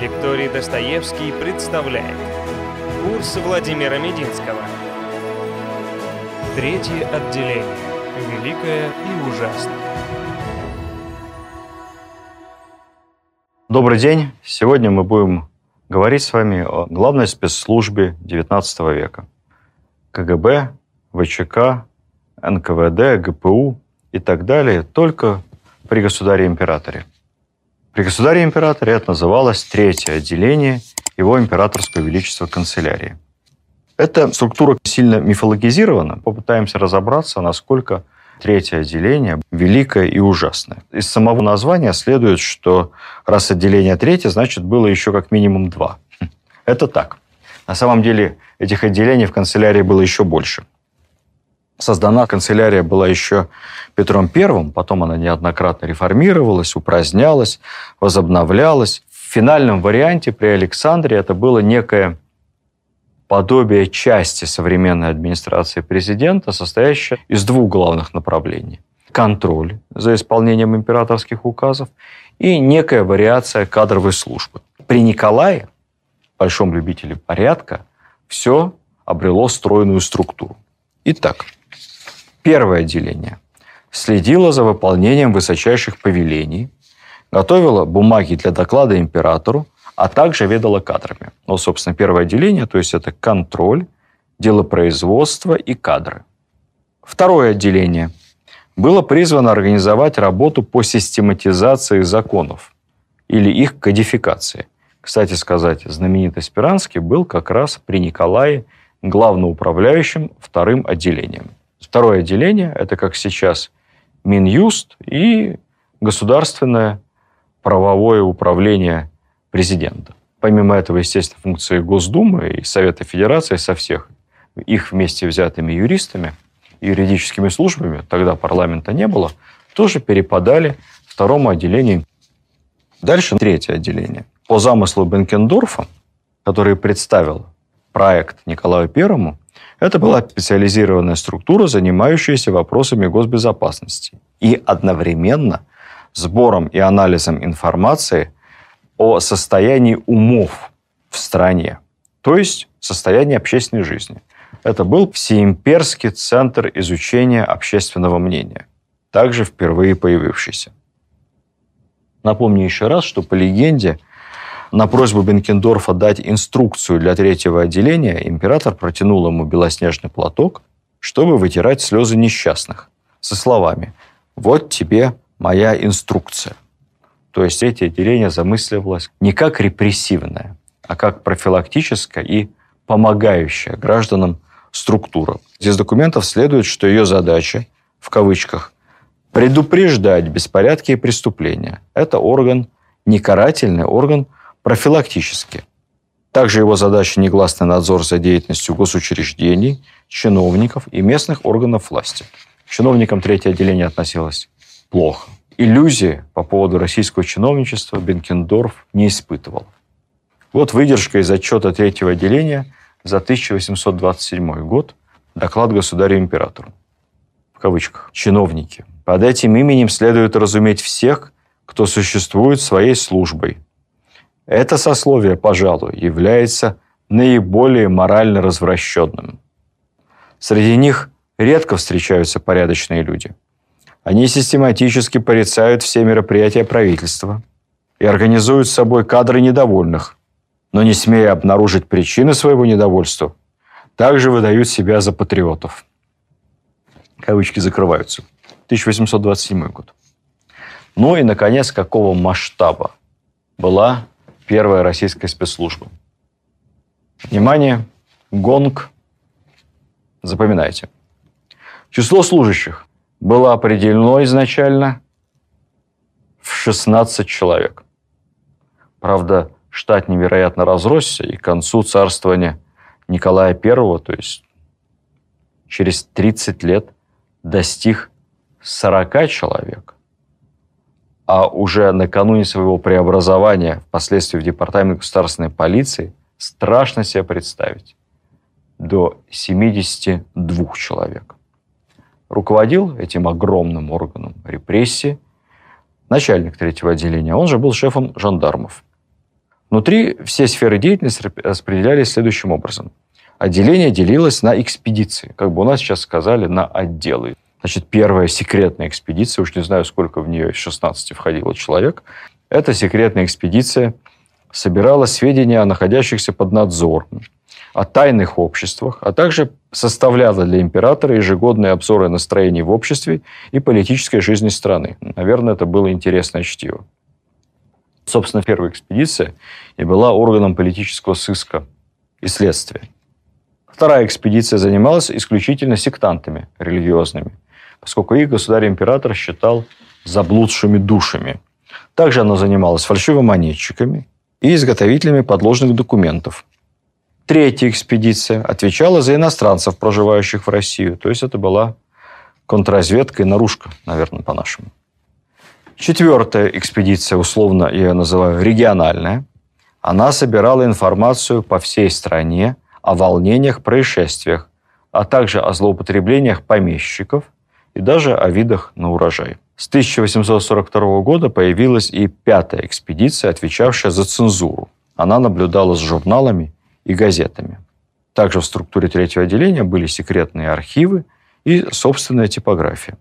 Лекторий Достоевский представляет Курс Владимира Мединского Третье отделение Великое и ужасное Добрый день! Сегодня мы будем говорить с вами о главной спецслужбе XIX века. КГБ, ВЧК, НКВД, ГПУ и так далее, только при государе-императоре. При государе-императоре это называлось третье отделение его императорского величества канцелярии. Эта структура сильно мифологизирована. Попытаемся разобраться, насколько третье отделение великое и ужасное. Из самого названия следует, что раз отделение третье, значит, было еще как минимум два. Это так. На самом деле этих отделений в канцелярии было еще больше. Создана канцелярия была еще Петром I, потом она неоднократно реформировалась, упразднялась, возобновлялась. В финальном варианте при Александре это было некое подобие части современной администрации президента, состоящее из двух главных направлений. Контроль за исполнением императорских указов и некая вариация кадровой службы. При Николае, большом любителе порядка, все обрело стройную структуру. Итак, Первое отделение следило за выполнением высочайших повелений, готовило бумаги для доклада императору, а также ведало кадрами. Ну, собственно, первое отделение, то есть это контроль, делопроизводство и кадры. Второе отделение было призвано организовать работу по систематизации законов или их кодификации. Кстати сказать, знаменитый Спиранский был как раз при Николае главноуправляющим вторым отделением. Второе отделение – это, как сейчас, Минюст и государственное правовое управление президента. Помимо этого, естественно, функции Госдумы и Совета Федерации со всех их вместе взятыми юристами юридическими службами, тогда парламента не было, тоже перепадали второму отделению. Дальше третье отделение. По замыслу Бенкендорфа, который представил проект Николаю Первому, это была специализированная структура, занимающаяся вопросами госбезопасности и одновременно сбором и анализом информации о состоянии умов в стране, то есть состоянии общественной жизни. Это был всеимперский центр изучения общественного мнения, также впервые появившийся. Напомню еще раз, что по легенде – на просьбу Бенкендорфа дать инструкцию для третьего отделения император протянул ему белоснежный платок, чтобы вытирать слезы несчастных, со словами «Вот тебе моя инструкция». То есть третье отделение замысливалось не как репрессивное, а как профилактическое и помогающая гражданам структура. Из документов следует, что ее задача, в кавычках, предупреждать беспорядки и преступления. Это орган, не карательный орган – профилактически. Также его задача – негласный надзор за деятельностью госучреждений, чиновников и местных органов власти. К чиновникам третье отделение относилось плохо. Иллюзии по поводу российского чиновничества Бенкендорф не испытывал. Вот выдержка из отчета третьего отделения за 1827 год, доклад государю-императору. В кавычках. Чиновники. Под этим именем следует разуметь всех, кто существует своей службой – это сословие, пожалуй, является наиболее морально развращенным. Среди них редко встречаются порядочные люди. Они систематически порицают все мероприятия правительства и организуют с собой кадры недовольных, но не смея обнаружить причины своего недовольства, также выдают себя за патриотов. Кавычки закрываются. 1827 год. Ну и, наконец, какого масштаба была первая российская спецслужба. Внимание, гонг. Запоминайте. Число служащих было определено изначально в 16 человек. Правда, штат невероятно разросся, и к концу царствования Николая I, то есть через 30 лет, достиг 40 человек а уже накануне своего преобразования, впоследствии в Департамент государственной полиции, страшно себе представить, до 72 человек. Руководил этим огромным органом репрессии начальник третьего отделения, он же был шефом жандармов. Внутри все сферы деятельности распределялись следующим образом. Отделение делилось на экспедиции, как бы у нас сейчас сказали, на отделы. Значит, первая секретная экспедиция, уж не знаю, сколько в нее из 16 входило человек, эта секретная экспедиция собирала сведения о находящихся под надзором, о тайных обществах, а также составляла для императора ежегодные обзоры настроений в обществе и политической жизни страны. Наверное, это было интересное чтиво. Собственно, первая экспедиция и была органом политического сыска и следствия. Вторая экспедиция занималась исключительно сектантами религиозными, поскольку их государь-император считал заблудшими душами. Также она занималась фальшивомонетчиками и изготовителями подложных документов. Третья экспедиция отвечала за иностранцев, проживающих в Россию. То есть это была контрразведка и наружка, наверное, по-нашему. Четвертая экспедиция, условно я ее называю региональная, она собирала информацию по всей стране о волнениях, происшествиях, а также о злоупотреблениях помещиков и даже о видах на урожай. С 1842 года появилась и пятая экспедиция, отвечавшая за цензуру. Она наблюдала с журналами и газетами. Также в структуре третьего отделения были секретные архивы и собственная типография.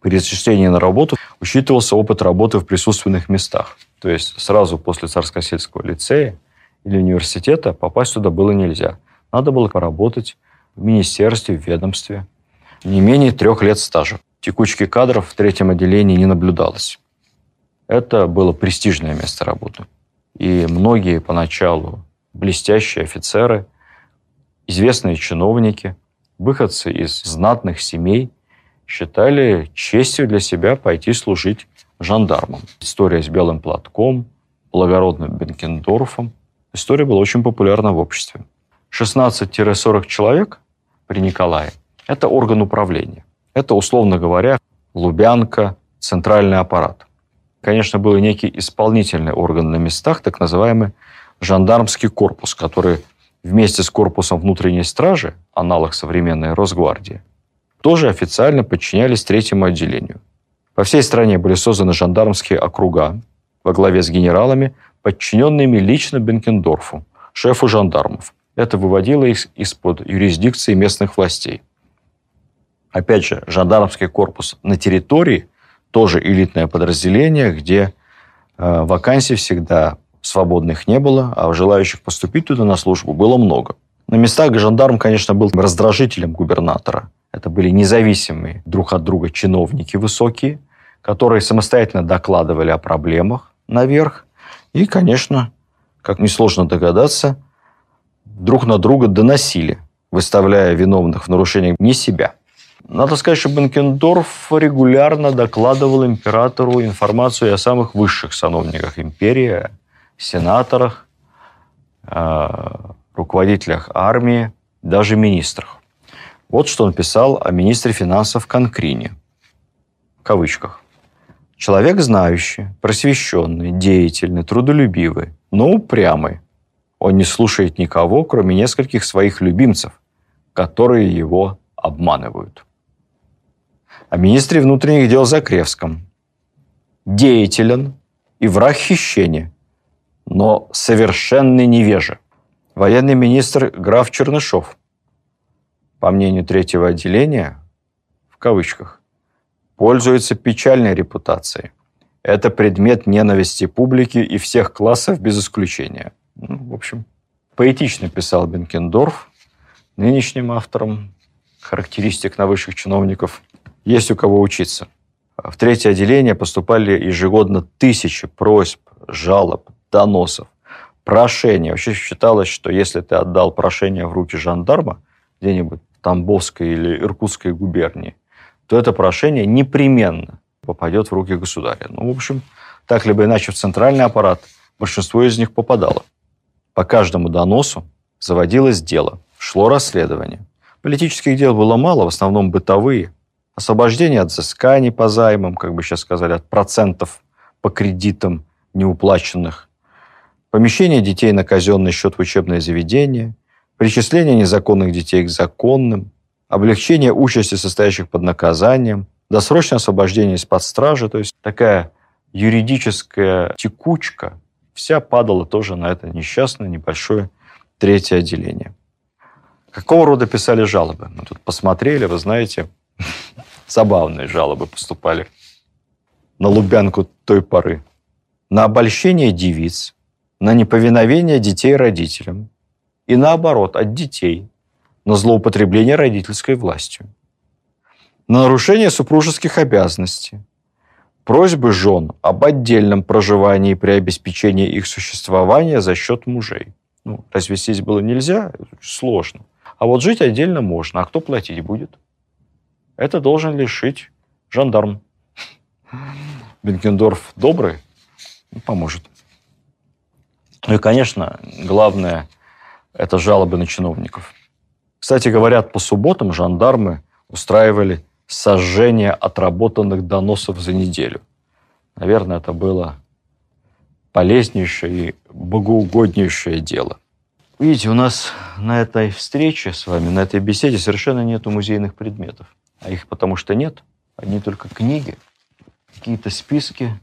При зачислении на работу учитывался опыт работы в присутственных местах. То есть сразу после Царско-сельского лицея или университета попасть туда было нельзя. Надо было поработать в министерстве, в ведомстве. Не менее трех лет стажа. Текучки кадров в третьем отделении не наблюдалось. Это было престижное место работы. И многие поначалу блестящие офицеры, известные чиновники, выходцы из знатных семей считали честью для себя пойти служить жандармам. История с белым платком, благородным Бенкендорфом. История была очень популярна в обществе. 16-40 человек при Николае – это орган управления. Это, условно говоря, Лубянка, центральный аппарат. Конечно, был некий исполнительный орган на местах, так называемый жандармский корпус, который вместе с корпусом внутренней стражи, аналог современной Росгвардии, тоже официально подчинялись третьему отделению. По всей стране были созданы жандармские округа во главе с генералами, подчиненными лично Бенкендорфу, шефу жандармов. Это выводило их из-под юрисдикции местных властей. Опять же, жандармский корпус на территории тоже элитное подразделение, где э, вакансий всегда свободных не было, а желающих поступить туда на службу было много. На местах жандарм, конечно, был раздражителем губернатора. Это были независимые друг от друга чиновники высокие, которые самостоятельно докладывали о проблемах наверх. И, конечно, как несложно догадаться, друг на друга доносили, выставляя виновных в нарушениях не себя. Надо сказать, что Бенкендорф регулярно докладывал императору информацию о самых высших сановниках империи, сенаторах, э, руководителях армии, даже министрах. Вот что он писал о министре финансов Конкрине. В кавычках. Человек знающий, просвещенный, деятельный, трудолюбивый, но упрямый. Он не слушает никого, кроме нескольких своих любимцев, которые его обманывают. О министре внутренних дел Закревском. Деятелен и враг хищения, но совершенный невежа. Военный министр граф Чернышов, по мнению третьего отделения, в кавычках, пользуется печальной репутацией. Это предмет ненависти публики и всех классов без исключения. Ну, в общем, поэтично писал Бенкендорф, нынешним автором характеристик на высших чиновников. Есть у кого учиться. В третье отделение поступали ежегодно тысячи просьб, жалоб, доносов, прошения. Вообще считалось, что если ты отдал прошение в руки жандарма где-нибудь в Тамбовской или Иркутской губернии, то это прошение непременно попадет в руки государя. Ну, в общем, так либо иначе в центральный аппарат большинство из них попадало. По каждому доносу заводилось дело, шло расследование. Политических дел было мало, в основном бытовые. Освобождение от взысканий по займам, как бы сейчас сказали, от процентов по кредитам неуплаченных, помещение детей на казенный счет в учебное заведение, причисление незаконных детей к законным, облегчение участи состоящих под наказанием, досрочное освобождение из-под стражи, то есть такая юридическая текучка вся падала тоже на это несчастное небольшое третье отделение. Какого рода писали жалобы? Мы тут посмотрели, вы знаете, забавные жалобы поступали на Лубянку той поры. На обольщение девиц, на неповиновение детей родителям и наоборот, от детей, на злоупотребление родительской властью, на нарушение супружеских обязанностей, просьбы жен об отдельном проживании при обеспечении их существования за счет мужей. Ну, развестись было нельзя, сложно. А вот жить отдельно можно. А кто платить будет? Это должен лишить жандарм. Бенкендорф добрый, ну, поможет. Ну и, конечно, главное – это жалобы на чиновников. Кстати, говорят, по субботам жандармы устраивали сожжение отработанных доносов за неделю. Наверное, это было полезнейшее и богоугоднейшее дело. Видите, у нас на этой встрече с вами, на этой беседе совершенно нету музейных предметов. А их потому что нет. Одни только книги, какие-то списки,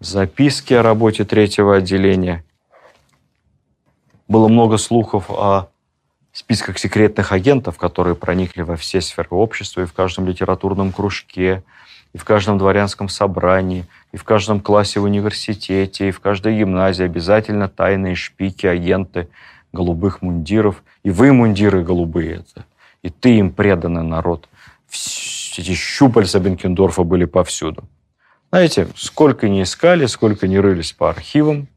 записки о работе третьего отделения. Было много слухов о списках секретных агентов, которые проникли во все сферы общества и в каждом литературном кружке, и в каждом дворянском собрании, и в каждом классе в университете, и в каждой гимназии обязательно тайные шпики, агенты – голубых мундиров, и вы мундиры голубые это, и ты им преданный народ. Эти щупальца Бенкендорфа были повсюду. Знаете, сколько не искали, сколько не рылись по архивам,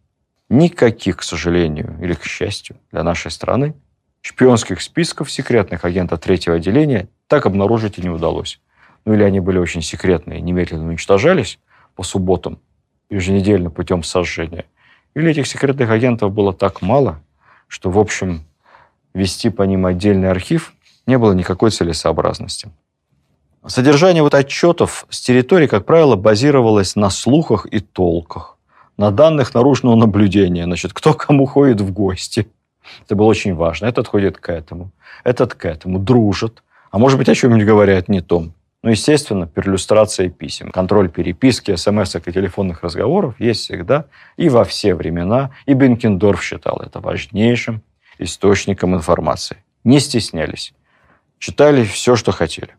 никаких, к сожалению, или к счастью для нашей страны, шпионских списков секретных агентов третьего отделения так обнаружить и не удалось. Ну или они были очень секретные, немедленно уничтожались по субботам, еженедельно путем сожжения. Или этих секретных агентов было так мало, что, в общем, вести по ним отдельный архив не было никакой целесообразности. Содержание вот отчетов с территории, как правило, базировалось на слухах и толках, на данных наружного наблюдения, значит, кто кому ходит в гости. Это было очень важно. Этот ходит к этому, этот к этому, дружит. А может быть, о чем-нибудь говорят не том. Ну, естественно, перлюстрация писем, контроль переписки, смс и телефонных разговоров есть всегда и во все времена. И Бенкендорф считал это важнейшим источником информации. Не стеснялись. Читали все, что хотели.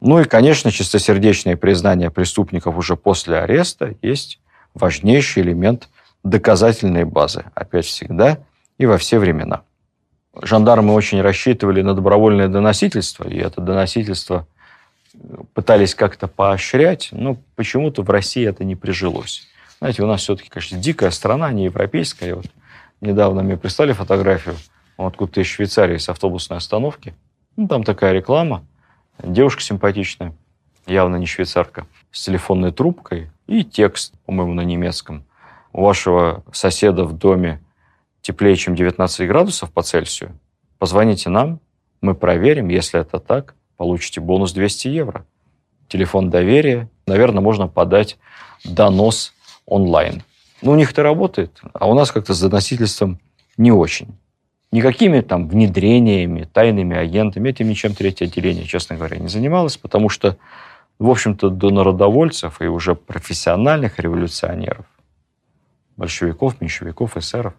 Ну и, конечно, чистосердечное признание преступников уже после ареста есть важнейший элемент доказательной базы. Опять всегда и во все времена. Жандармы очень рассчитывали на добровольное доносительство, и это доносительство – пытались как-то поощрять, но почему-то в России это не прижилось. Знаете, у нас все-таки, конечно, дикая страна, не европейская. Вот недавно мне прислали фотографию откуда-то из Швейцарии с автобусной остановки. Ну, там такая реклама. Девушка симпатичная, явно не швейцарка, с телефонной трубкой и текст, по-моему, на немецком. У вашего соседа в доме теплее, чем 19 градусов по Цельсию. Позвоните нам, мы проверим, если это так, получите бонус 200 евро. Телефон доверия. Наверное, можно подать донос онлайн. Ну, у них это работает, а у нас как-то с доносительством не очень. Никакими там внедрениями, тайными агентами, этим ничем третье отделение, честно говоря, не занималось, потому что, в общем-то, до народовольцев и уже профессиональных революционеров, большевиков, меньшевиков, эсеров,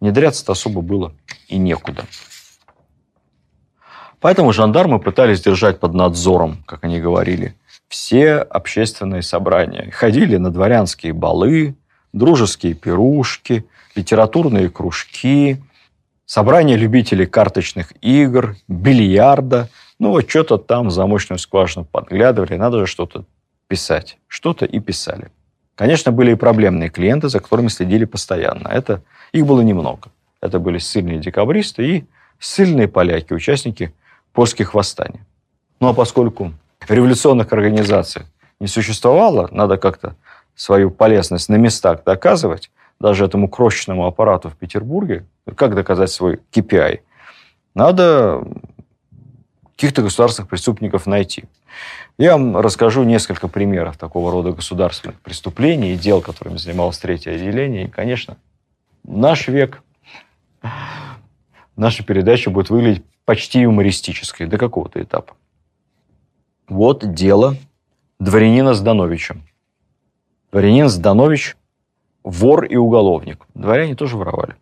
внедряться-то особо было и некуда. Поэтому жандармы пытались держать под надзором, как они говорили, все общественные собрания. Ходили на дворянские балы, дружеские пирушки, литературные кружки, собрания любителей карточных игр, бильярда. Ну, вот что-то там в замочную скважину подглядывали, надо же что-то писать. Что-то и писали. Конечно, были и проблемные клиенты, за которыми следили постоянно. Это, их было немного. Это были сильные декабристы и сильные поляки, участники польских восстаний. Ну а поскольку революционных организаций не существовало, надо как-то свою полезность на местах доказывать, даже этому крошечному аппарату в Петербурге, как доказать свой KPI, надо каких-то государственных преступников найти. Я вам расскажу несколько примеров такого рода государственных преступлений и дел, которыми занималось третье отделение. И, конечно, наш век, наша передача будет выглядеть почти юмористической до какого-то этапа. Вот дело дворянина Здановича. Дворянин Зданович вор и уголовник. Дворяне тоже воровали.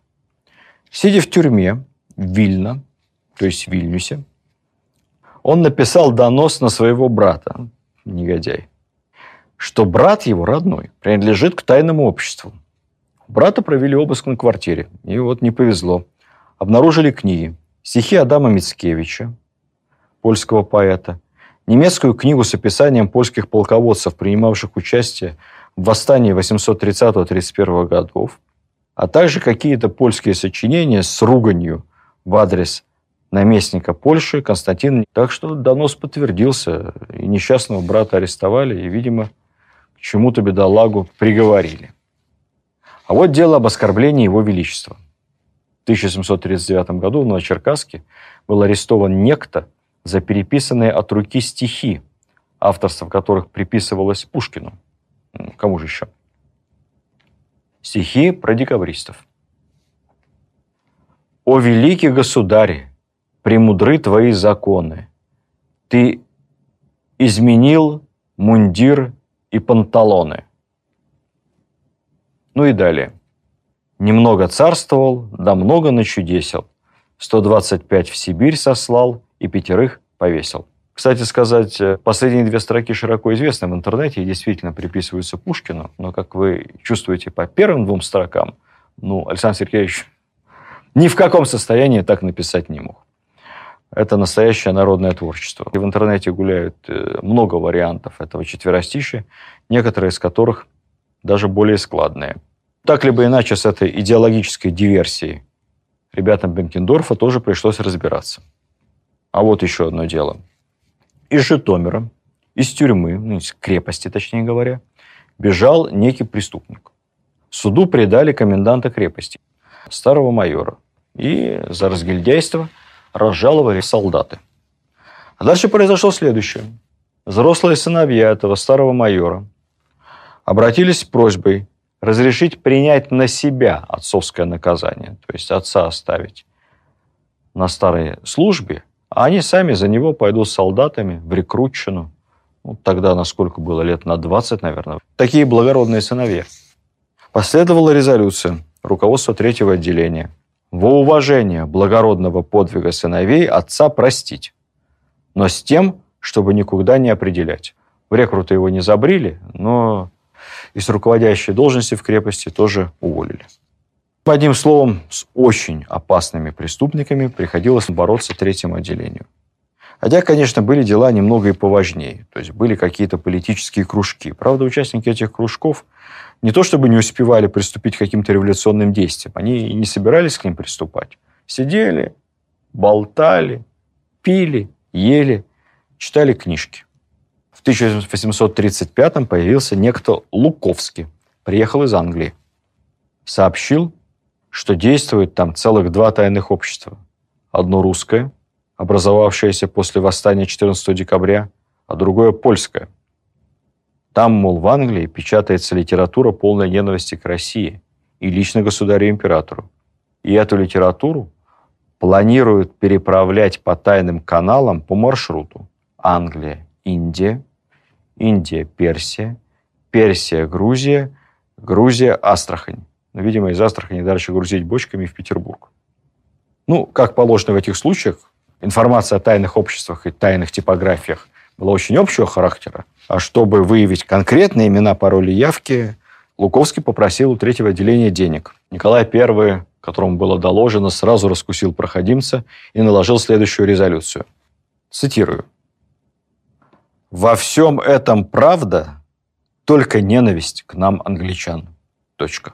Сидя в тюрьме Вильно, то есть в Вильнюсе, он написал донос на своего брата, негодяй, что брат его родной принадлежит к тайному обществу. брата провели обыск на квартире, и вот не повезло. Обнаружили книги. Стихи Адама Мицкевича, польского поэта, немецкую книгу с описанием польских полководцев, принимавших участие восстании 830-31 годов, а также какие-то польские сочинения с руганью в адрес наместника Польши Константина. Так что донос подтвердился, и несчастного брата арестовали, и, видимо, к чему-то бедолагу приговорили. А вот дело об оскорблении его величества. В 1739 году в Новочеркасске был арестован некто за переписанные от руки стихи, авторство которых приписывалось Пушкину. Кому же еще? Стихи про декабристов. «О великий государь, премудры твои законы. Ты изменил мундир и панталоны». Ну и далее. «Немного царствовал, да много начудесил. 125 в Сибирь сослал и пятерых повесил». Кстати сказать, э, последние две строки широко известны в интернете и действительно приписываются Пушкину, но, как вы чувствуете по первым двум строкам, ну, Александр Сергеевич ни в каком состоянии так написать не мог. Это настоящее народное творчество. И в интернете гуляют э, много вариантов этого четверостища, некоторые из которых даже более складные. Так либо иначе с этой идеологической диверсией ребятам Бенкендорфа тоже пришлось разбираться. А вот еще одно дело – из Житомира, из тюрьмы, ну, из крепости, точнее говоря, бежал некий преступник. Суду предали коменданта крепости, старого майора. И за разгильдяйство разжаловали солдаты. А дальше произошло следующее. Взрослые сыновья этого старого майора обратились с просьбой разрешить принять на себя отцовское наказание, то есть отца оставить на старой службе, а они сами за него пойдут с солдатами в рекрутчину. Ну, тогда, насколько было, лет на 20, наверное. Такие благородные сыновья. Последовала резолюция руководства третьего отделения. Во уважение благородного подвига сыновей отца простить, но с тем, чтобы никуда не определять. В рекруты его не забрили, но из руководящей должности в крепости тоже уволили. Одним словом, с очень опасными преступниками приходилось бороться третьему отделению. Хотя, конечно, были дела немного и поважнее. То есть были какие-то политические кружки. Правда, участники этих кружков не то чтобы не успевали приступить к каким-то революционным действиям, они и не собирались к ним приступать. Сидели, болтали, пили, ели, читали книжки. В 1835 появился некто Луковский, приехал из Англии. Сообщил, что действует там целых два тайных общества. Одно русское, образовавшееся после восстания 14 декабря, а другое польское. Там, мол, в Англии печатается литература полной ненависти к России и лично государю-императору. И эту литературу планируют переправлять по тайным каналам по маршруту Англия, Индия, Индия, Персия, Персия, Грузия, Грузия, Астрахань. Но, видимо, из Астрахани дальше грузить бочками в Петербург. Ну, как положено в этих случаях, информация о тайных обществах и тайных типографиях была очень общего характера. А чтобы выявить конкретные имена, пароли, явки, Луковский попросил у третьего отделения денег. Николай I, которому было доложено, сразу раскусил проходимца и наложил следующую резолюцию. Цитирую. «Во всем этом правда, только ненависть к нам, англичан». Точка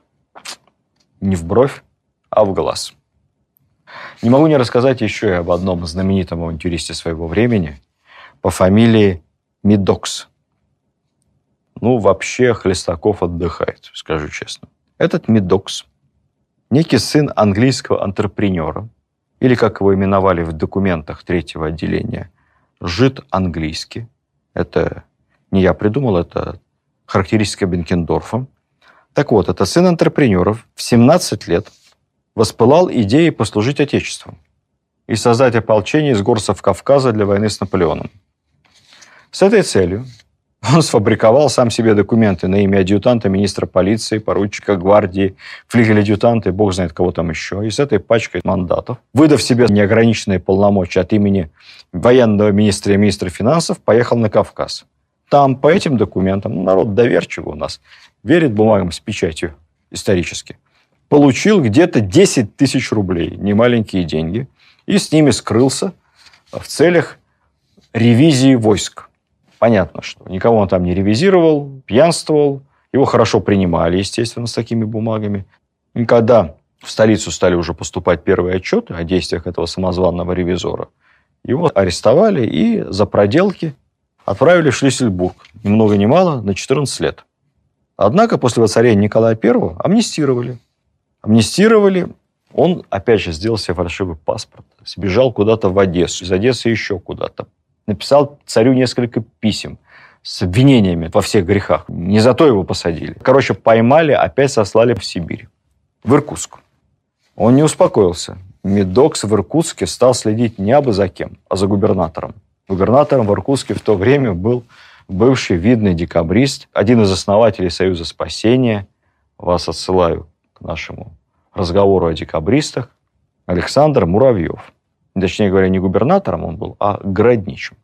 не в бровь, а в глаз. Не могу не рассказать еще и об одном знаменитом авантюристе своего времени по фамилии Медокс. Ну, вообще Хлестаков отдыхает, скажу честно. Этот Медокс, некий сын английского антрепренера, или, как его именовали в документах третьего отделения, жид английский. Это не я придумал, это характеристика Бенкендорфа. Так вот, это сын антрепренеров в 17 лет воспылал идеей послужить Отечеству и создать ополчение из горцев Кавказа для войны с Наполеоном. С этой целью Он сфабриковал сам себе документы на имя адъютанта министра полиции, поручика гвардии, флигель-адъютанта и бог знает кого там еще. И с этой пачкой мандатов, выдав себе неограниченные полномочия от имени военного министра и министра финансов, поехал на Кавказ. Там по этим документам, ну, народ доверчивый у нас, верит бумагам с печатью исторически, получил где-то 10 тысяч рублей, немаленькие деньги, и с ними скрылся в целях ревизии войск. Понятно, что никого он там не ревизировал, пьянствовал, его хорошо принимали, естественно, с такими бумагами. И когда в столицу стали уже поступать первые отчеты о действиях этого самозванного ревизора, его арестовали и за проделки отправили в Шлиссельбург, ни много ни мало, на 14 лет. Однако после воцарения Николая I амнистировали. Амнистировали, он, опять же, сделал себе фальшивый паспорт, сбежал куда-то в Одессу, из Одессы еще куда-то написал царю несколько писем с обвинениями во всех грехах. Не за то его посадили. Короче, поймали, опять сослали в Сибирь, в Иркутск. Он не успокоился. Медокс в Иркутске стал следить не абы за кем, а за губернатором. Губернатором в Иркутске в то время был бывший видный декабрист, один из основателей Союза спасения. Вас отсылаю к нашему разговору о декабристах. Александр Муравьев точнее говоря, не губернатором он был, а городничим.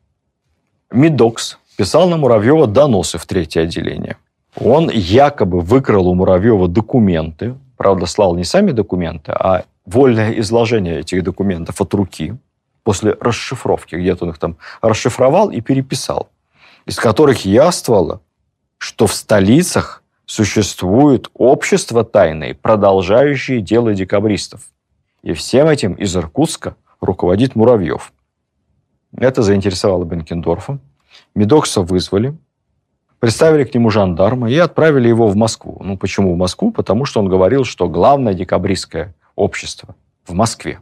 Медокс писал на Муравьева доносы в третье отделение. Он якобы выкрал у Муравьева документы, правда, слал не сами документы, а вольное изложение этих документов от руки после расшифровки. Где-то он их там расшифровал и переписал, из которых яствовало, что в столицах существует общество тайное, продолжающее дело декабристов. И всем этим из Иркутска руководит Муравьев. Это заинтересовало Бенкендорфа. Медокса вызвали, представили к нему жандарма и отправили его в Москву. Ну, почему в Москву? Потому что он говорил, что главное декабристское общество в Москве.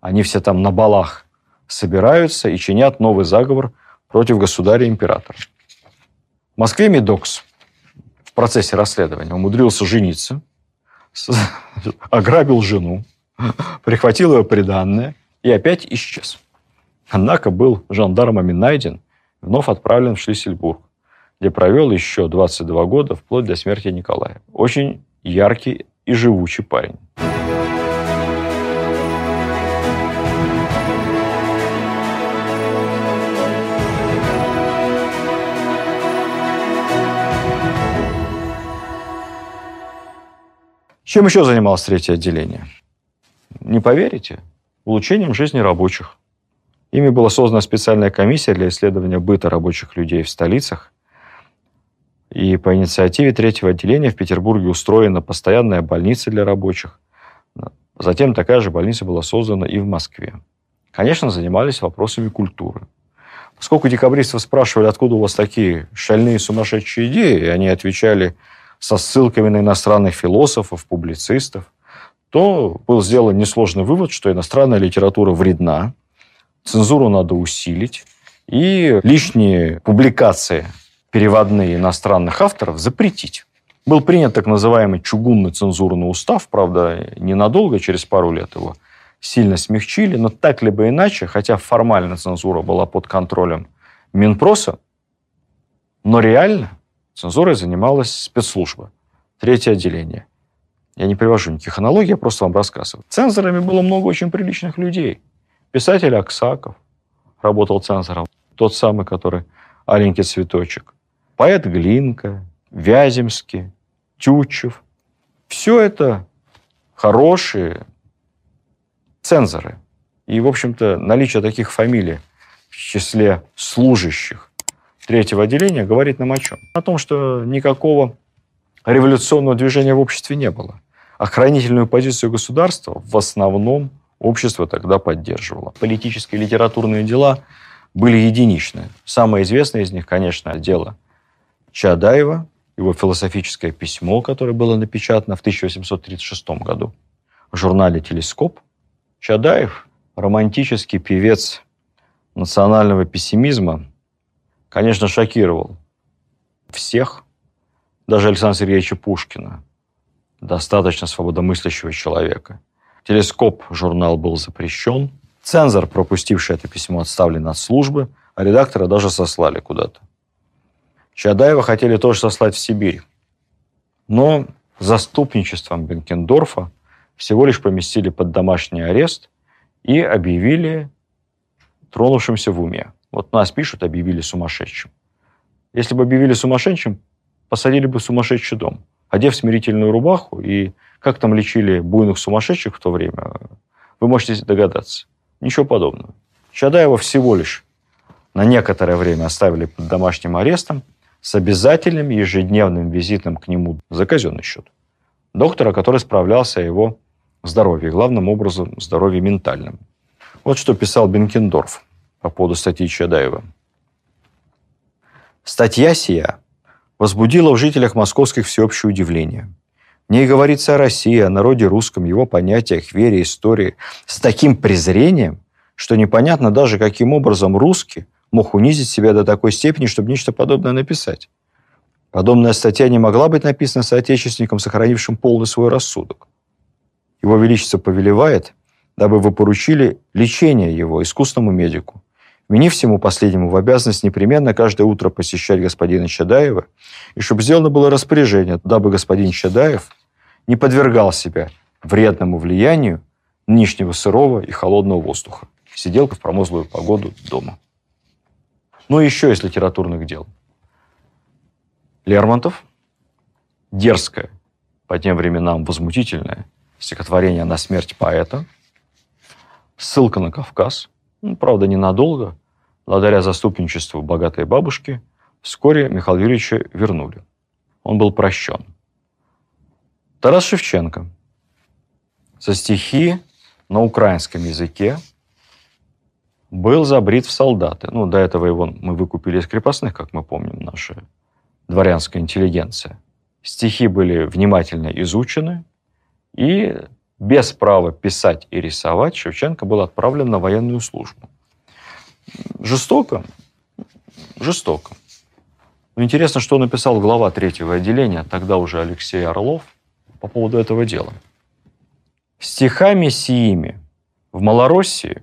Они все там на балах собираются и чинят новый заговор против государя-императора. В Москве Медокс в процессе расследования умудрился жениться, ограбил жену, прихватил ее приданное – и опять исчез. Однако был жандармами найден, вновь отправлен в Шлиссельбург, где провел еще 22 года, вплоть до смерти Николая. Очень яркий и живучий парень. Чем еще занималось третье отделение? Не поверите, улучшением жизни рабочих. Ими была создана специальная комиссия для исследования быта рабочих людей в столицах. И по инициативе третьего отделения в Петербурге устроена постоянная больница для рабочих. Затем такая же больница была создана и в Москве. Конечно, занимались вопросами культуры. Поскольку декабристов спрашивали, откуда у вас такие шальные сумасшедшие идеи, и они отвечали со ссылками на иностранных философов, публицистов, то был сделан несложный вывод, что иностранная литература вредна, цензуру надо усилить, и лишние публикации переводные иностранных авторов запретить. Был принят так называемый чугунный цензурный устав, правда, ненадолго, через пару лет его сильно смягчили, но так либо иначе, хотя формально цензура была под контролем Минпроса, но реально цензурой занималась спецслужба, третье отделение – я не привожу никаких аналогий, я просто вам рассказываю. Цензорами было много очень приличных людей. Писатель Аксаков работал цензором. Тот самый, который «Аленький цветочек». Поэт Глинка, Вяземский, Тютчев. Все это хорошие цензоры. И, в общем-то, наличие таких фамилий в числе служащих третьего отделения говорит нам о чем? О том, что никакого революционного движения в обществе не было. Охранительную позицию государства в основном общество тогда поддерживало. Политические и литературные дела были единичны. Самое известное из них, конечно, дело Чадаева, его философическое письмо, которое было напечатано в 1836 году в журнале «Телескоп». Чадаев, романтический певец национального пессимизма, конечно, шокировал всех, даже Александра Сергеевича Пушкина достаточно свободомыслящего человека. Телескоп журнал был запрещен. Цензор, пропустивший это письмо, отставлен от службы, а редактора даже сослали куда-то. Чадаева хотели тоже сослать в Сибирь. Но заступничеством Бенкендорфа всего лишь поместили под домашний арест и объявили тронувшимся в уме. Вот нас пишут, объявили сумасшедшим. Если бы объявили сумасшедшим, посадили бы сумасшедший дом. Одев смирительную рубаху, и как там лечили буйных сумасшедших в то время, вы можете догадаться. Ничего подобного. Чадаева всего лишь на некоторое время оставили под домашним арестом с обязательным ежедневным визитом к нему за казенный счет. Доктора, который справлялся о его здоровье, главным образом здоровье ментальным. Вот что писал Бенкендорф по поводу статьи Чадаева. Статья сия возбудила в жителях московских всеобщее удивление. В ней говорится о России, о народе русском, его понятиях, вере, истории с таким презрением, что непонятно даже, каким образом русский мог унизить себя до такой степени, чтобы нечто подобное написать. Подобная статья не могла быть написана соотечественником, сохранившим полный свой рассудок. Его Величество повелевает, дабы вы поручили лечение его искусному медику, вменив всему последнему в обязанность непременно каждое утро посещать господина Чадаева, и чтобы сделано было распоряжение, дабы господин Чадаев не подвергал себя вредному влиянию нынешнего сырого и холодного воздуха. Сидел в промозглую погоду дома. Ну, еще из литературных дел. Лермонтов, дерзкое, по тем временам возмутительное стихотворение «На смерть поэта», ссылка на Кавказ, ну, правда, ненадолго, благодаря заступничеству богатой бабушки, вскоре Михаила Юрьевича вернули. Он был прощен. Тарас Шевченко. Со стихи на украинском языке был забрит в солдаты. Ну, до этого его мы выкупили из крепостных, как мы помним, наша дворянская интеллигенция. Стихи были внимательно изучены, и без права писать и рисовать Шевченко был отправлен на военную службу. Жестоко? Жестоко. Но интересно, что написал глава третьего отделения, тогда уже Алексей Орлов, по поводу этого дела. Стихами сиими в Малороссии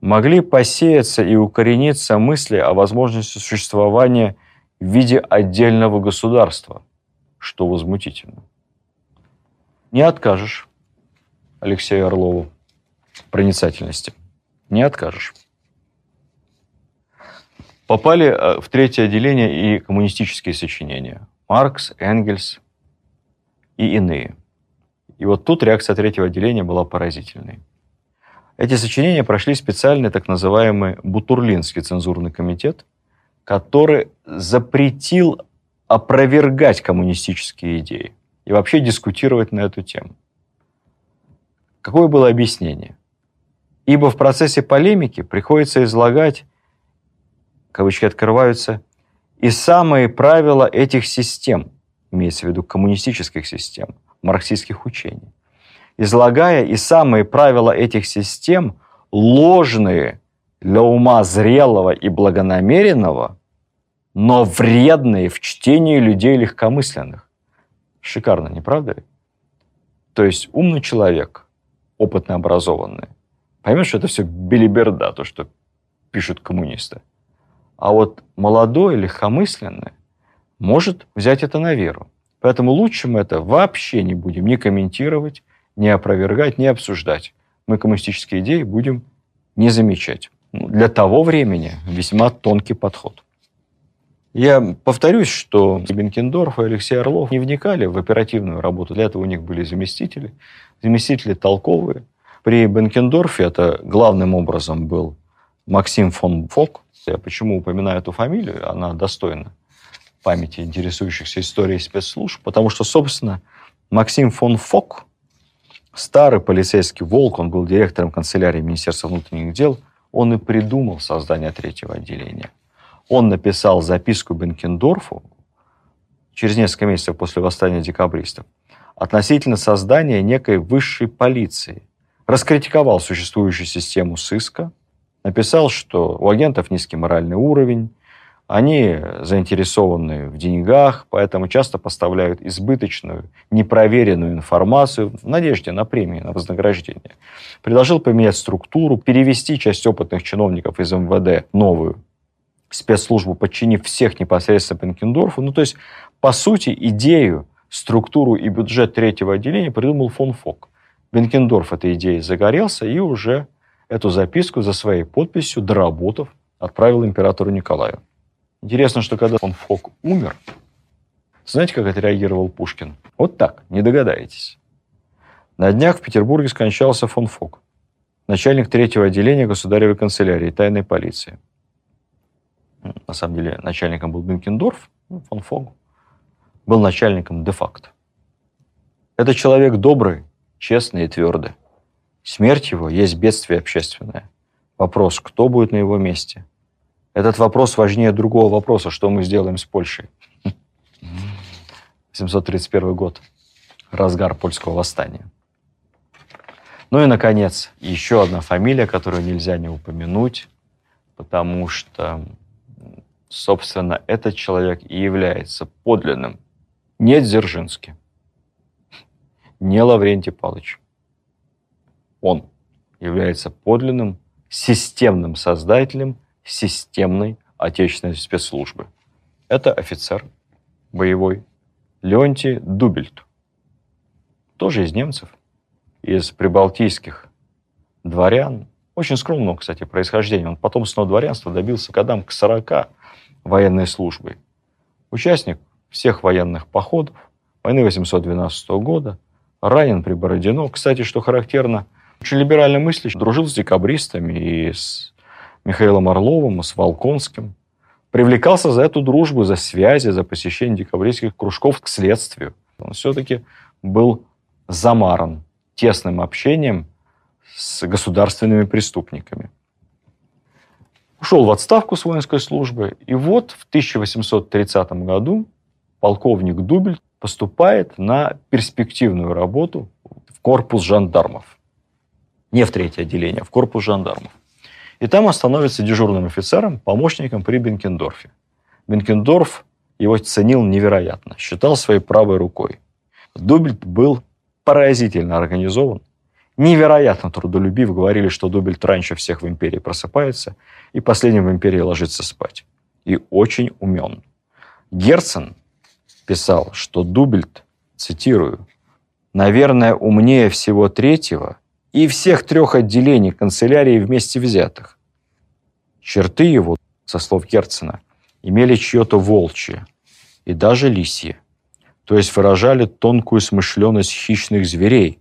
могли посеяться и укорениться мысли о возможности существования в виде отдельного государства, что возмутительно. Не откажешь Алексею Орлову проницательности. Не откажешь. Попали э, в третье отделение и коммунистические сочинения. Маркс, Энгельс и иные. И вот тут реакция третьего отделения была поразительной. Эти сочинения прошли специальный так называемый Бутурлинский цензурный комитет, который запретил опровергать коммунистические идеи и вообще дискутировать на эту тему. Какое было объяснение? Ибо в процессе полемики приходится излагать, кавычки открываются, и самые правила этих систем, имеется в виду коммунистических систем, марксистских учений излагая и самые правила этих систем ложные для ума зрелого и благонамеренного, но вредные в чтении людей легкомысленных. Шикарно, не правда ли? То есть умный человек, опытно образованный, поймет, что это все белиберда, то, что пишут коммунисты. А вот молодой, легкомысленный может взять это на веру. Поэтому лучше мы это вообще не будем ни комментировать, не опровергать, не обсуждать. Мы коммунистические идеи будем не замечать. Ну, для того времени весьма тонкий подход. Я повторюсь, что Бенкендорф и Алексей Орлов не вникали в оперативную работу. Для этого у них были заместители. Заместители толковые. При Бенкендорфе это главным образом был Максим фон Фок. Я почему упоминаю эту фамилию? Она достойна памяти интересующихся историей спецслужб, потому что, собственно, Максим фон Фок Старый полицейский волк, он был директором канцелярии Министерства внутренних дел, он и придумал создание третьего отделения. Он написал записку Бенкендорфу через несколько месяцев после восстания декабристов относительно создания некой высшей полиции. Раскритиковал существующую систему сыска, написал, что у агентов низкий моральный уровень, они заинтересованы в деньгах, поэтому часто поставляют избыточную, непроверенную информацию в надежде на премии, на вознаграждение. Предложил поменять структуру, перевести часть опытных чиновников из МВД новую спецслужбу, подчинив всех непосредственно Бенкендорфу. Ну, то есть, по сути, идею, структуру и бюджет третьего отделения придумал фон Фок. Бенкендорф этой идеей загорелся и уже эту записку за своей подписью, доработав, отправил императору Николаю. Интересно, что когда фон Фок умер, знаете, как отреагировал Пушкин? Вот так, не догадаетесь. На днях в Петербурге скончался фон Фок, начальник третьего отделения государевой канцелярии тайной полиции. На самом деле начальником был Бенкендорф, ну, фон Фок был начальником де-факто. Это человек добрый, честный и твердый. Смерть его есть бедствие общественное. Вопрос, кто будет на его месте? Этот вопрос важнее другого вопроса, что мы сделаем с Польшей. 731 год. Разгар польского восстания. Ну и, наконец, еще одна фамилия, которую нельзя не упомянуть, потому что, собственно, этот человек и является подлинным не Дзержинский, не Лаврентий Павлович. Он является подлинным системным создателем системной отечественной спецслужбы. Это офицер боевой Леонтий Дубельт. Тоже из немцев, из прибалтийских дворян. Очень скромного, кстати, происхождения. Он потомственного дворянства добился годам к 40 военной службы. Участник всех военных походов войны 812 года, ранен при Бородино. Кстати, что характерно, очень либерально мыслящий, дружил с декабристами и с Михаилом Орловым, и с Волконским привлекался за эту дружбу, за связи, за посещение декабристских кружков к следствию. Он все-таки был замаран тесным общением с государственными преступниками. Ушел в отставку с воинской службы, и вот в 1830 году полковник Дубель поступает на перспективную работу в корпус жандармов. Не в третье отделение, а в корпус жандармов. И там он становится дежурным офицером, помощником при Бенкендорфе. Бенкендорф его ценил невероятно, считал своей правой рукой. Дубельт был поразительно организован, невероятно трудолюбив. Говорили, что Дубельт раньше всех в империи просыпается и последним в империи ложится спать. И очень умен. Герцен писал, что Дубельт, цитирую, «наверное, умнее всего третьего и всех трех отделений канцелярии вместе взятых. Черты его, со слов Герцена, имели чье-то волчье и даже лисье, то есть выражали тонкую смышленность хищных зверей,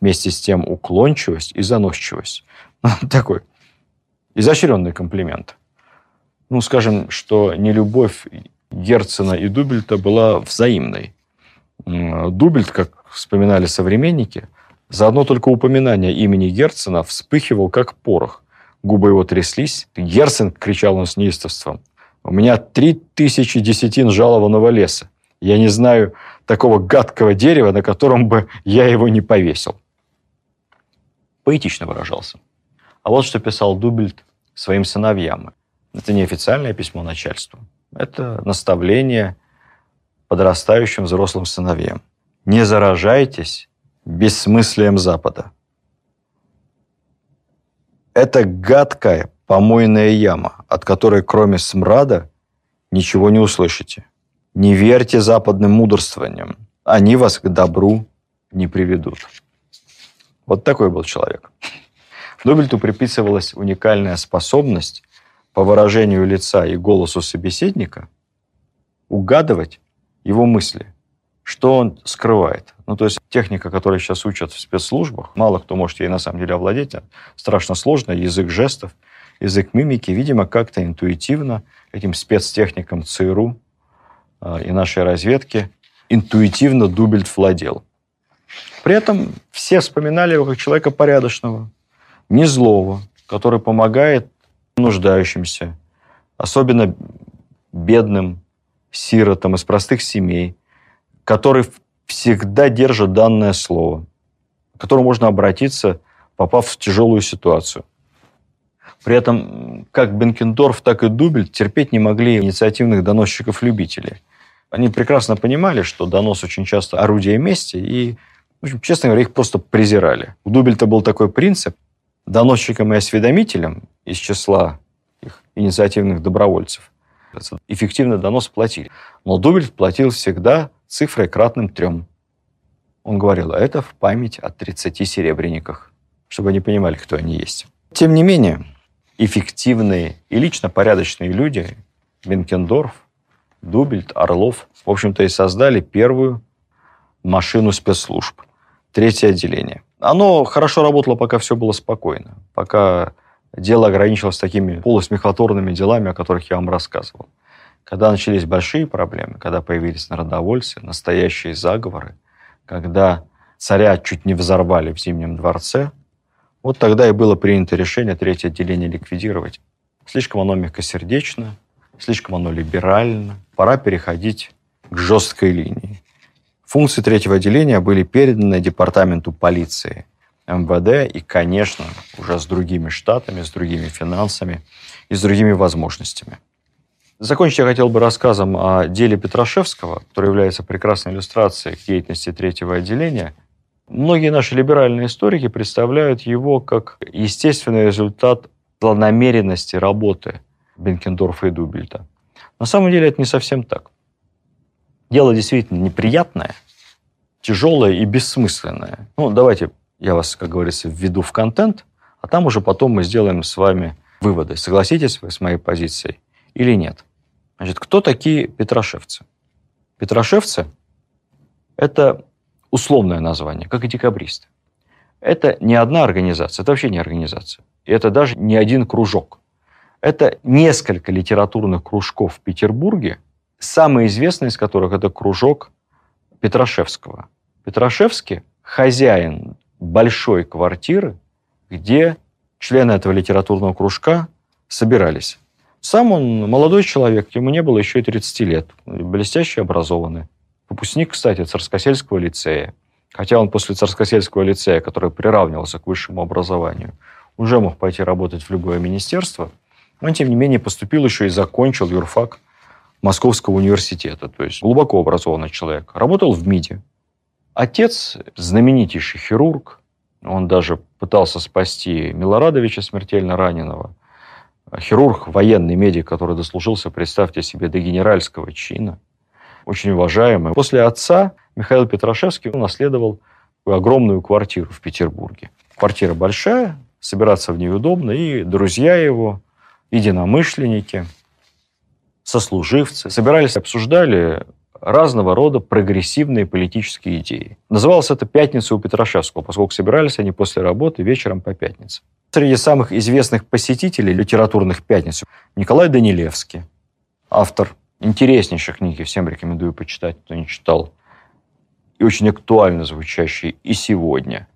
вместе с тем уклончивость и заносчивость. Ну, такой изощренный комплимент. Ну, скажем, что не любовь Герцена и Дубельта была взаимной. Дубельт, как вспоминали современники, за одно только упоминание имени Герцена вспыхивал, как порох. Губы его тряслись. Герцен, кричал он с неистовством, у меня три тысячи десятин жалованного леса. Я не знаю такого гадкого дерева, на котором бы я его не повесил. Поэтично выражался. А вот что писал Дубельт своим сыновьям. Это не официальное письмо начальству. Это наставление подрастающим взрослым сыновьям. Не заражайтесь бессмыслием Запада. Это гадкая помойная яма, от которой кроме смрада ничего не услышите. Не верьте западным мудрствованиям. Они вас к добру не приведут. Вот такой был человек. Дубельту приписывалась уникальная способность по выражению лица и голосу собеседника угадывать его мысли, что он скрывает. Ну, то есть техника, которую сейчас учат в спецслужбах, мало кто может ей на самом деле овладеть, страшно сложно, язык жестов, язык мимики, видимо, как-то интуитивно этим спецтехникам ЦРУ э, и нашей разведки интуитивно Дубельт владел. При этом все вспоминали его как человека порядочного, не злого, который помогает нуждающимся, особенно бедным сиротам из простых семей, который всегда держит данное слово, к которому можно обратиться, попав в тяжелую ситуацию. При этом как Бенкендорф, так и Дубель терпеть не могли инициативных доносчиков-любителей. Они прекрасно понимали, что донос очень часто орудие мести, и, в общем, честно говоря, их просто презирали. У Дубельта был такой принцип. Доносчикам и осведомителям из числа таких инициативных добровольцев. Эффективный донос платили. Но Дубельт платил всегда цифрой кратным трем. Он говорил, а это в память о 30 серебряниках, чтобы они понимали, кто они есть. Тем не менее, эффективные и лично порядочные люди, Бенкендорф, Дубельт, Орлов, в общем-то, и создали первую машину спецслужб, третье отделение. Оно хорошо работало, пока все было спокойно, пока дело ограничивалось такими полусмехотворными делами, о которых я вам рассказывал. Когда начались большие проблемы, когда появились народовольцы, настоящие заговоры, когда царя чуть не взорвали в Зимнем дворце, вот тогда и было принято решение третье отделение ликвидировать. Слишком оно мягкосердечно, слишком оно либерально. Пора переходить к жесткой линии. Функции третьего отделения были переданы департаменту полиции, МВД и, конечно, уже с другими штатами, с другими финансами и с другими возможностями. Закончить я хотел бы рассказом о деле Петрашевского, который является прекрасной иллюстрацией к деятельности третьего отделения. Многие наши либеральные историки представляют его как естественный результат планомеренности работы Бенкендорфа и Дубельта. На самом деле это не совсем так. Дело действительно неприятное, тяжелое и бессмысленное. Ну, давайте я вас, как говорится, введу в контент, а там уже потом мы сделаем с вами выводы. Согласитесь вы с моей позицией или нет? Значит, кто такие петрошевцы? Петрошевцы – это условное название, как и декабристы. Это не одна организация, это вообще не организация. И это даже не один кружок. Это несколько литературных кружков в Петербурге, самый известный из которых это кружок Петрошевского. Петрошевский – хозяин большой квартиры, где члены этого литературного кружка собирались. Сам он молодой человек, ему не было еще и 30 лет, блестяще образованный. Выпускник, кстати, Царскосельского лицея. Хотя он после Царскосельского лицея, который приравнивался к высшему образованию, уже мог пойти работать в любое министерство, он, тем не менее, поступил еще и закончил юрфак Московского университета. То есть глубоко образованный человек. Работал в МИДе. Отец – знаменитейший хирург. Он даже пытался спасти Милорадовича, смертельно раненого – хирург, военный медик, который дослужился, представьте себе, до генеральского чина, очень уважаемый. После отца Михаил Петрашевский унаследовал огромную квартиру в Петербурге. Квартира большая, собираться в ней удобно, и друзья его, единомышленники, сослуживцы собирались, обсуждали разного рода прогрессивные политические идеи. Называлось это «Пятница у Петрашевского», поскольку собирались они после работы вечером по пятницам. Среди самых известных посетителей литературных пятниц Николай Данилевский, автор интереснейшей книги, всем рекомендую почитать, кто не читал, и очень актуально звучащий и сегодня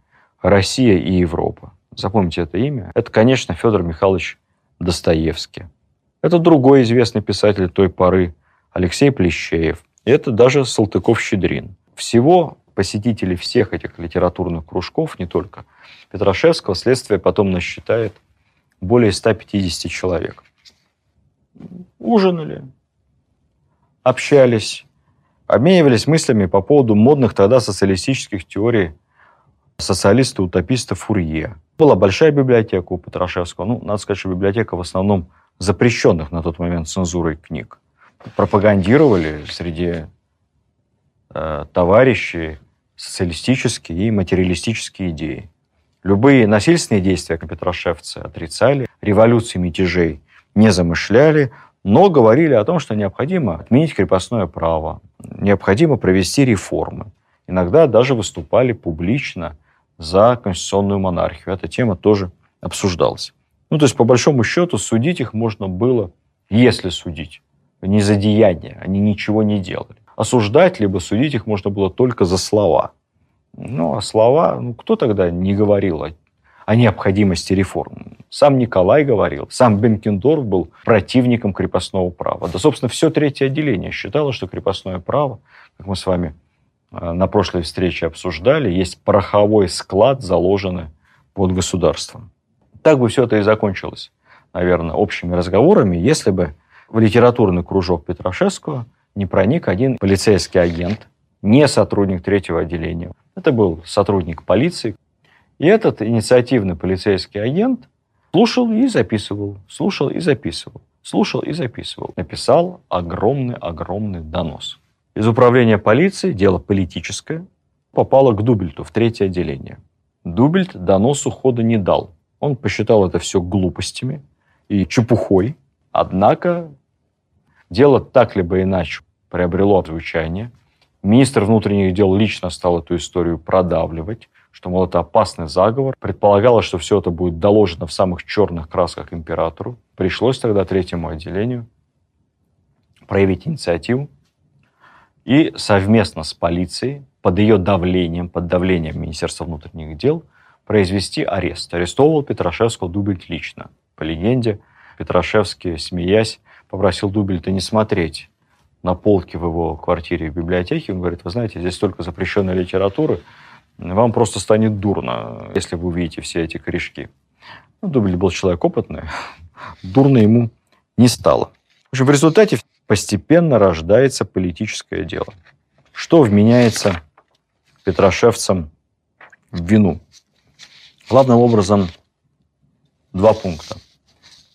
«Россия и Европа». Запомните это имя. Это, конечно, Федор Михайлович Достоевский. Это другой известный писатель той поры, Алексей Плещеев. И это даже Салтыков-Щедрин. Всего посетителей всех этих литературных кружков, не только Петрашевского, следствие потом насчитает более 150 человек. Ужинали, общались, обменивались мыслями по поводу модных тогда социалистических теорий социалиста-утописта Фурье. Была большая библиотека у Петрашевского. Ну, надо сказать, что библиотека в основном запрещенных на тот момент цензурой книг. Пропагандировали среди э, товарищей социалистические и материалистические идеи. Любые насильственные действия Петрошевцы отрицали, революции, мятежей не замышляли, но говорили о том, что необходимо отменить крепостное право, необходимо провести реформы. Иногда даже выступали публично за конституционную монархию. Эта тема тоже обсуждалась. Ну, то есть, по большому счету, судить их можно было, если судить, не за деяния, они ничего не делали осуждать, либо судить их можно было только за слова. Ну, а слова, ну, кто тогда не говорил о, о необходимости реформ? Сам Николай говорил, сам Бенкендорф был противником крепостного права. Да, собственно, все третье отделение считало, что крепостное право, как мы с вами э, на прошлой встрече обсуждали, есть пороховой склад, заложенный под государством. Так бы все это и закончилось, наверное, общими разговорами, если бы в литературный кружок Петрашевского – не проник один полицейский агент, не сотрудник третьего отделения. Это был сотрудник полиции. И этот инициативный полицейский агент Слушал и записывал, слушал и записывал, слушал и записывал. Написал огромный-огромный донос. Из управления полиции, дело политическое, попало к Дубельту в третье отделение. Дубельт доносу хода не дал. Он посчитал это все глупостями и чепухой. Однако дело так либо иначе приобрело звучание. Министр внутренних дел лично стал эту историю продавливать, что, мол, это опасный заговор. Предполагалось, что все это будет доложено в самых черных красках императору. Пришлось тогда третьему отделению проявить инициативу и совместно с полицией, под ее давлением, под давлением Министерства внутренних дел, произвести арест. Арестовывал Петрашевского Дубельт лично. По легенде, Петрашевский, смеясь, попросил Дубельта не смотреть на полке в его квартире в библиотеке. Он говорит, вы знаете, здесь столько запрещенной литературы, вам просто станет дурно, если вы увидите все эти корешки. Ну, Дубль был человек опытный, дурно ему не стало. В общем, в результате постепенно рождается политическое дело. Что вменяется петрошевцам в вину? Главным образом два пункта.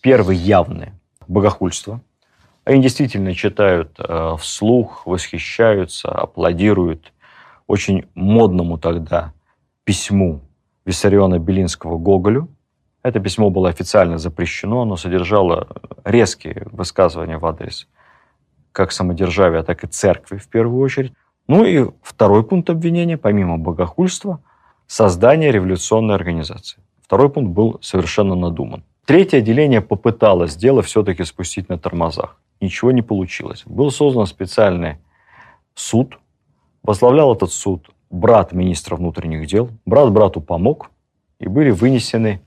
Первый явный – богохульство. Они действительно читают э, вслух, восхищаются, аплодируют очень модному тогда письму Виссариона Белинского Гоголю. Это письмо было официально запрещено, оно содержало резкие высказывания в адрес как самодержавия, так и церкви в первую очередь. Ну и второй пункт обвинения, помимо богохульства, создание революционной организации. Второй пункт был совершенно надуман. Третье отделение попыталось дело все-таки спустить на тормозах ничего не получилось. Был создан специальный суд. Возглавлял этот суд брат министра внутренних дел. Брат брату помог. И были вынесены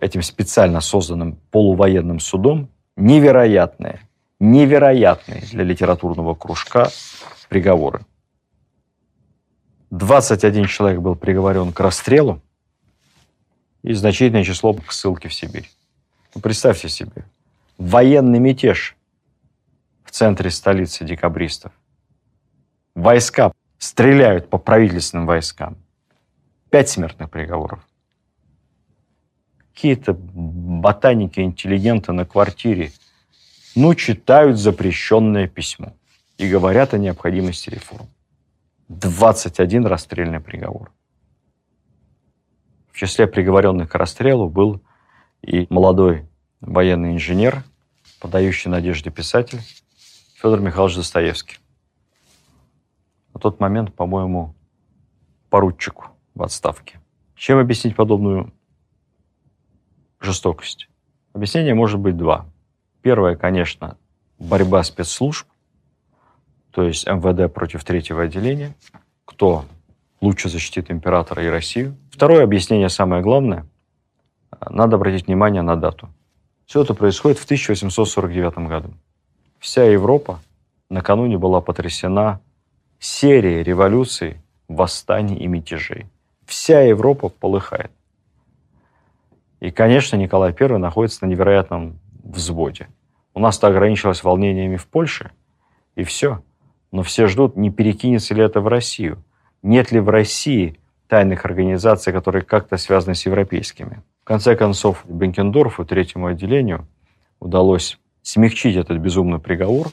этим специально созданным полувоенным судом невероятные, невероятные для литературного кружка приговоры. 21 человек был приговорен к расстрелу и значительное число к ссылке в Сибирь. Ну, представьте себе, военный мятеж в центре столицы декабристов. Войска стреляют по правительственным войскам. Пять смертных приговоров. Какие-то ботаники, интеллигенты на квартире, ну, читают запрещенное письмо и говорят о необходимости реформ. 21 расстрельный приговор. В числе приговоренных к расстрелу был и молодой военный инженер, подающий надежды писатель, Федор Михайлович Достоевский. На тот момент, по-моему, поручику в отставке. Чем объяснить подобную жестокость? Объяснение может быть два. Первое, конечно, борьба спецслужб, то есть МВД против третьего отделения. Кто лучше защитит императора и Россию? Второе объяснение, самое главное, надо обратить внимание на дату. Все это происходит в 1849 году. Вся Европа накануне была потрясена серией революций, восстаний и мятежей. Вся Европа полыхает. И, конечно, Николай I находится на невероятном взводе. У нас-то ограничилось волнениями в Польше, и все. Но все ждут, не перекинется ли это в Россию. Нет ли в России тайных организаций, которые как-то связаны с европейскими. В конце концов, Бенкендорфу, третьему отделению, удалось смягчить этот безумный приговор,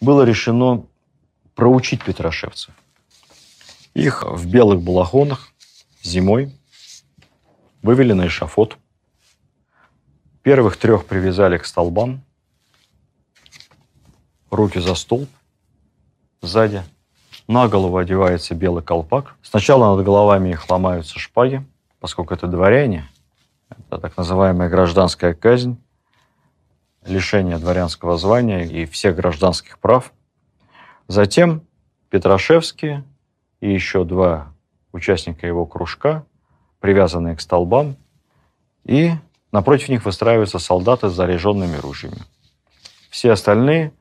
было решено проучить петрошевцев. Их в белых балахонах зимой вывели на эшафот. Первых трех привязали к столбам, руки за столб, сзади. На голову одевается белый колпак. Сначала над головами их ломаются шпаги, поскольку это дворяне. Это так называемая гражданская казнь лишения дворянского звания и всех гражданских прав. Затем Петрашевский и еще два участника его кружка, привязанные к столбам, и напротив них выстраиваются солдаты с заряженными ружьями. Все остальные,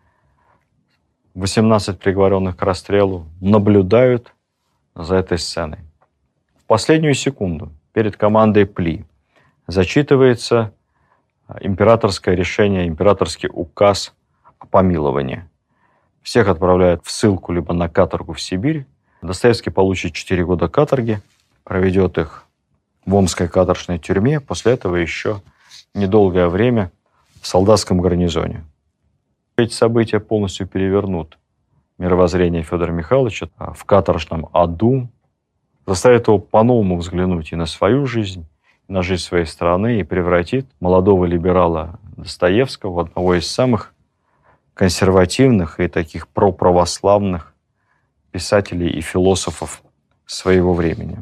18 приговоренных к расстрелу, наблюдают за этой сценой. В последнюю секунду перед командой Пли зачитывается императорское решение, императорский указ о помиловании. Всех отправляют в ссылку либо на каторгу в Сибирь. Достоевский получит 4 года каторги, проведет их в Омской каторжной тюрьме, после этого еще недолгое время в солдатском гарнизоне. Эти события полностью перевернут мировоззрение Федора Михайловича в каторжном аду, заставит его по-новому взглянуть и на свою жизнь, и на жизнь своей страны, и превратит молодого либерала Достоевского в одного из самых консервативных и таких проправославных писателей и философов своего времени.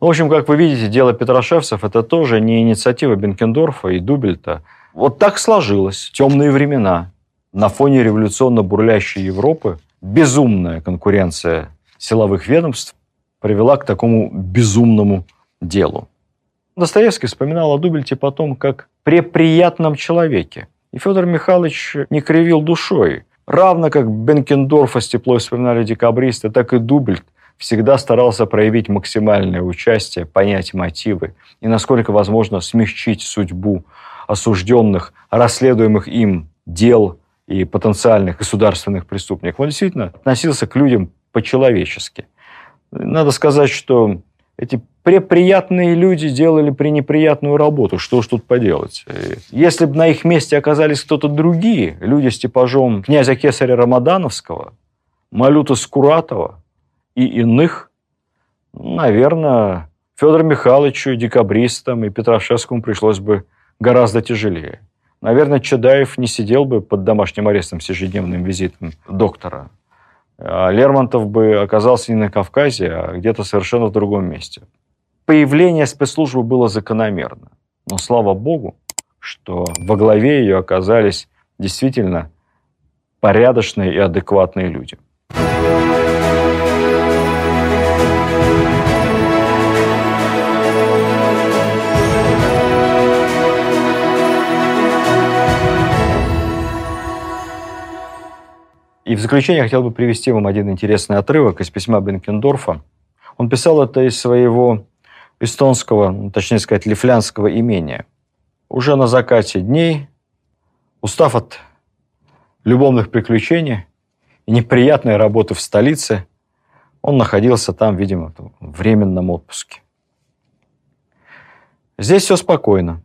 Ну, в общем, как вы видите, дело Петрошевцев – это тоже не инициатива Бенкендорфа и Дубельта. Вот так сложилось. Темные времена. На фоне революционно бурлящей Европы безумная конкуренция силовых ведомств привела к такому безумному делу. Достоевский вспоминал о Дубельте потом как при приятном человеке. И Федор Михайлович не кривил душой. Равно как Бенкендорфа с теплой вспоминали декабристы, так и Дубельт всегда старался проявить максимальное участие, понять мотивы и, насколько возможно, смягчить судьбу осужденных, расследуемых им дел и потенциальных государственных преступников. Он действительно относился к людям по-человечески. Надо сказать, что эти преприятные люди делали пренеприятную работу. Что ж тут поделать? Если бы на их месте оказались кто-то другие, люди с типажом князя Кесаря Рамадановского, Малюта Скуратова и иных, наверное, Федору Михайловичу, декабристам и Петрошевскому пришлось бы гораздо тяжелее. Наверное, Чадаев не сидел бы под домашним арестом с ежедневным визитом доктора. А Лермонтов бы оказался не на Кавказе, а где-то совершенно в другом месте. Появление спецслужбы было закономерно. Но слава богу, что во главе ее оказались действительно порядочные и адекватные люди. И в заключение хотел бы привести вам один интересный отрывок из письма Бенкендорфа. Он писал это из своего эстонского, ну, точнее сказать, лифлянского имения. Уже на закате дней, устав от любовных приключений и неприятной работы в столице, он находился там, видимо, в временном отпуске. Здесь все спокойно.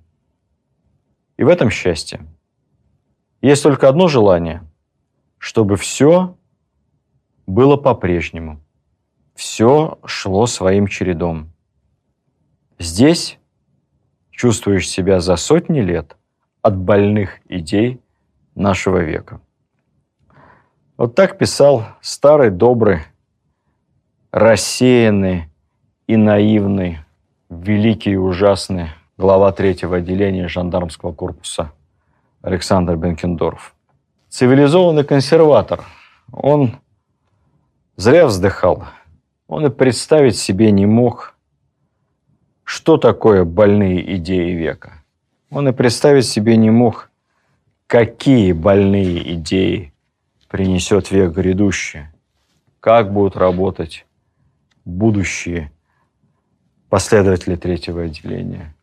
И в этом счастье. Есть только одно желание – чтобы все было по-прежнему. Все шло своим чередом. Здесь чувствуешь себя за сотни лет от больных идей нашего века. Вот так писал старый, добрый, рассеянный и наивный, великий и ужасный глава третьего отделения жандармского корпуса Александр Бенкендорф цивилизованный консерватор. Он зря вздыхал. Он и представить себе не мог, что такое больные идеи века. Он и представить себе не мог, какие больные идеи принесет век грядущий, как будут работать будущие последователи третьего отделения,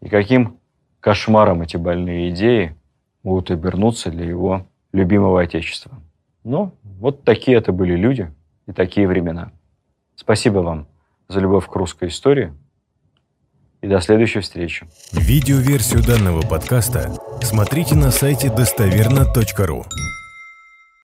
и каким кошмаром эти больные идеи будут обернуться для его любимого Отечества. Ну, вот такие это были люди и такие времена. Спасибо вам за любовь к русской истории и до следующей встречи. Видеоверсию данного подкаста смотрите на сайте достоверно.ру.